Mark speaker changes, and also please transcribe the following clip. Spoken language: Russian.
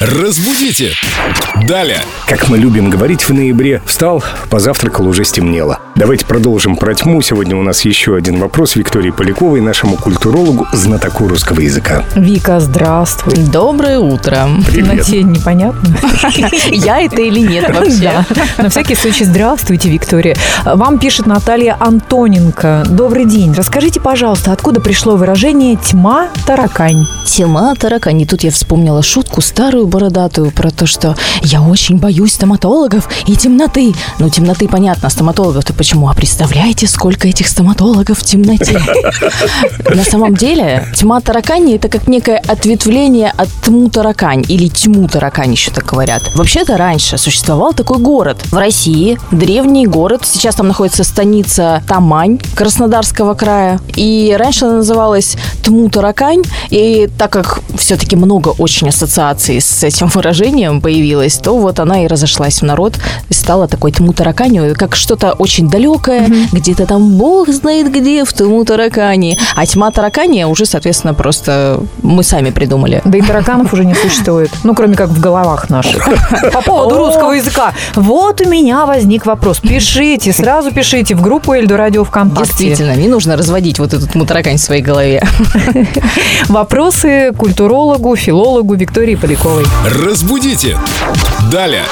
Speaker 1: Разбудите! Далее!
Speaker 2: Как мы любим говорить в ноябре, встал, позавтракал, уже стемнело. Давайте продолжим про тьму. Сегодня у нас еще один вопрос Виктории Поляковой, нашему культурологу, знатоку русского языка.
Speaker 3: Вика, здравствуй.
Speaker 4: Доброе утро.
Speaker 2: Привет.
Speaker 3: На тебе непонятно.
Speaker 4: Я это или нет вообще?
Speaker 3: Да. На всякий случай, здравствуйте, Виктория. Вам пишет Наталья Антоненко. Добрый день. Расскажите, пожалуйста, откуда пришло выражение «тьма таракань»?
Speaker 4: Тема таракани. Тут я вспомнила шутку старую бородатую про то, что я очень боюсь стоматологов и темноты. Ну, темноты понятно, стоматологов-то почему? А представляете, сколько этих стоматологов в темноте? На самом деле, тьма таракани – это как некое ответвление от тьму таракань или тьму таракань еще так говорят. Вообще-то раньше существовал такой город в России, древний город. Сейчас там находится станица Тамань Краснодарского края. И раньше она называлась Тму Таракань. И так как все-таки много очень ассоциаций с этим выражением появилось, то вот она и разошлась в народ и стала такой Тму Тараканью, как что-то очень далекое, где-то там бог знает где, в Тму Таракани. А тьма Таракани уже, соответственно, просто мы сами придумали.
Speaker 3: Да и тараканов уже не существует. Ну, кроме как в головах наших. По поводу русского языка. Вот у меня возник вопрос. Пишите, сразу пишите в группу Эльду Радио ВКонтакте.
Speaker 4: Действительно, не нужно разводить вот эту мутаракань в своей голове.
Speaker 3: Вопросы культурологу, филологу Виктории Поляковой.
Speaker 1: Разбудите! Далее!